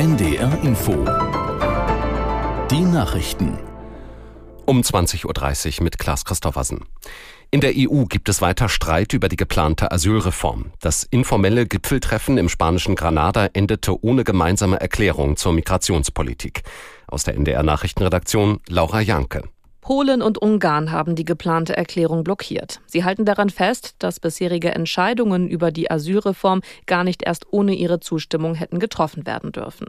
NDR Info. Die Nachrichten. Um 20.30 Uhr mit Klaas Christoffersen. In der EU gibt es weiter Streit über die geplante Asylreform. Das informelle Gipfeltreffen im spanischen Granada endete ohne gemeinsame Erklärung zur Migrationspolitik. Aus der NDR Nachrichtenredaktion Laura Janke. Polen und Ungarn haben die geplante Erklärung blockiert. Sie halten daran fest, dass bisherige Entscheidungen über die Asylreform gar nicht erst ohne ihre Zustimmung hätten getroffen werden dürfen.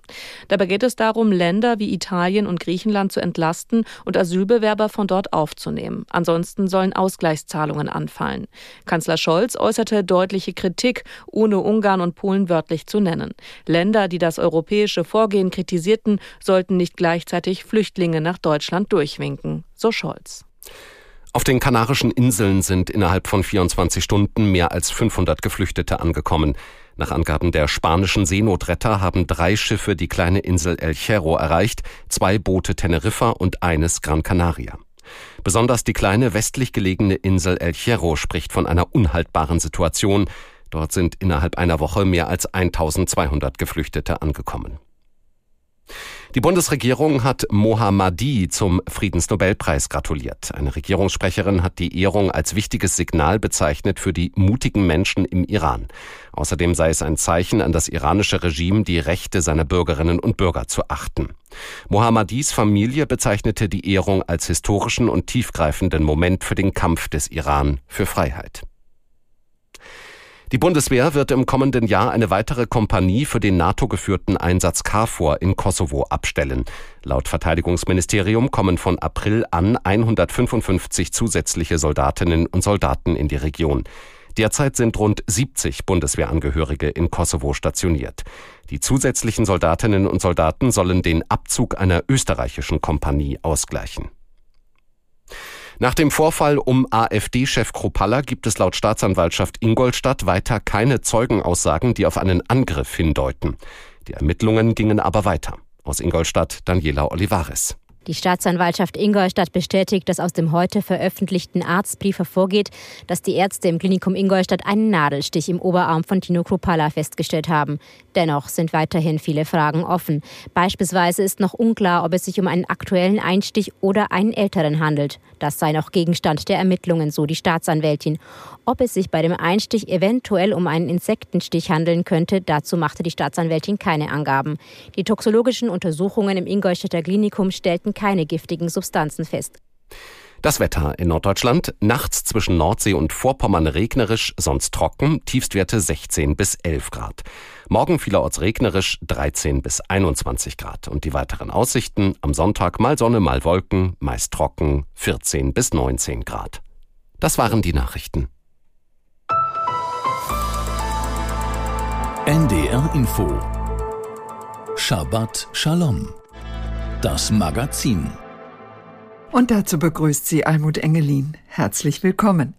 Dabei geht es darum, Länder wie Italien und Griechenland zu entlasten und Asylbewerber von dort aufzunehmen. Ansonsten sollen Ausgleichszahlungen anfallen. Kanzler Scholz äußerte deutliche Kritik, ohne Ungarn und Polen wörtlich zu nennen. Länder, die das europäische Vorgehen kritisierten, sollten nicht gleichzeitig Flüchtlinge nach Deutschland durchwinken so Scholz. Auf den Kanarischen Inseln sind innerhalb von 24 Stunden mehr als 500 Geflüchtete angekommen. Nach Angaben der spanischen Seenotretter haben drei Schiffe die kleine Insel El Hierro erreicht, zwei Boote Teneriffa und eines Gran Canaria. Besonders die kleine westlich gelegene Insel El Hierro spricht von einer unhaltbaren Situation. Dort sind innerhalb einer Woche mehr als 1200 Geflüchtete angekommen. Die Bundesregierung hat Mohammadi zum Friedensnobelpreis gratuliert. Eine Regierungssprecherin hat die Ehrung als wichtiges Signal bezeichnet für die mutigen Menschen im Iran. Außerdem sei es ein Zeichen an das iranische Regime, die Rechte seiner Bürgerinnen und Bürger zu achten. Mohammadis Familie bezeichnete die Ehrung als historischen und tiefgreifenden Moment für den Kampf des Iran für Freiheit. Die Bundeswehr wird im kommenden Jahr eine weitere Kompanie für den NATO-geführten Einsatz KFOR in Kosovo abstellen. Laut Verteidigungsministerium kommen von April an 155 zusätzliche Soldatinnen und Soldaten in die Region. Derzeit sind rund 70 Bundeswehrangehörige in Kosovo stationiert. Die zusätzlichen Soldatinnen und Soldaten sollen den Abzug einer österreichischen Kompanie ausgleichen. Nach dem Vorfall um AfD-Chef Kropalla gibt es laut Staatsanwaltschaft Ingolstadt weiter keine Zeugenaussagen, die auf einen Angriff hindeuten. Die Ermittlungen gingen aber weiter. Aus Ingolstadt Daniela Olivares. Die Staatsanwaltschaft Ingolstadt bestätigt, dass aus dem heute veröffentlichten Arztbrief hervorgeht, dass die Ärzte im Klinikum Ingolstadt einen Nadelstich im Oberarm von Tino Kropala festgestellt haben. Dennoch sind weiterhin viele Fragen offen. Beispielsweise ist noch unklar, ob es sich um einen aktuellen Einstich oder einen älteren handelt. Das sei noch Gegenstand der Ermittlungen, so die Staatsanwältin. Ob es sich bei dem Einstich eventuell um einen Insektenstich handeln könnte, dazu machte die Staatsanwältin keine Angaben. Die toxologischen Untersuchungen im Ingolstädter Klinikum stellten stellten keine giftigen Substanzen fest. Das Wetter in Norddeutschland. Nachts zwischen Nordsee und Vorpommern regnerisch, sonst trocken. Tiefstwerte 16 bis 11 Grad. Morgen vielerorts regnerisch 13 bis 21 Grad. Und die weiteren Aussichten am Sonntag mal Sonne, mal Wolken, meist trocken 14 bis 19 Grad. Das waren die Nachrichten. NDR Info. Shabbat Shalom das Magazin. Und dazu begrüßt sie Almut Engelin. Herzlich willkommen.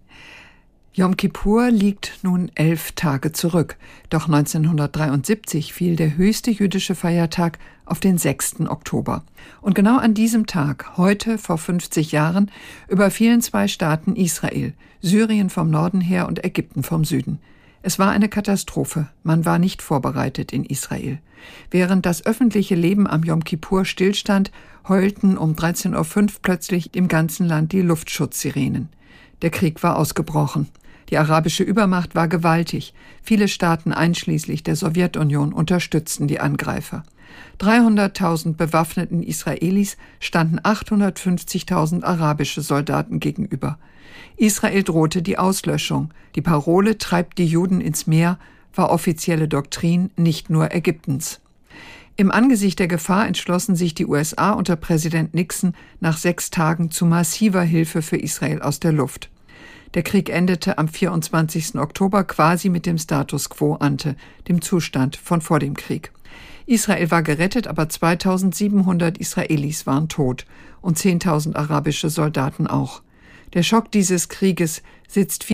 Yom Kippur liegt nun elf Tage zurück. Doch 1973 fiel der höchste jüdische Feiertag auf den 6. Oktober. Und genau an diesem Tag, heute vor 50 Jahren, überfielen zwei Staaten Israel, Syrien vom Norden her und Ägypten vom Süden. Es war eine Katastrophe. Man war nicht vorbereitet in Israel. Während das öffentliche Leben am Yom Kippur stillstand, heulten um 13.05 Uhr plötzlich im ganzen Land die Luftschutzsirenen. Der Krieg war ausgebrochen. Die arabische Übermacht war gewaltig. Viele Staaten einschließlich der Sowjetunion unterstützten die Angreifer. 300.000 bewaffneten Israelis standen 850.000 arabische Soldaten gegenüber. Israel drohte die Auslöschung. Die Parole treibt die Juden ins Meer war offizielle Doktrin nicht nur Ägyptens. Im Angesicht der Gefahr entschlossen sich die USA unter Präsident Nixon nach sechs Tagen zu massiver Hilfe für Israel aus der Luft. Der Krieg endete am 24. Oktober quasi mit dem Status quo ante, dem Zustand von vor dem Krieg. Israel war gerettet, aber 2700 Israelis waren tot und 10.000 arabische Soldaten auch. Der Schock dieses Krieges sitzt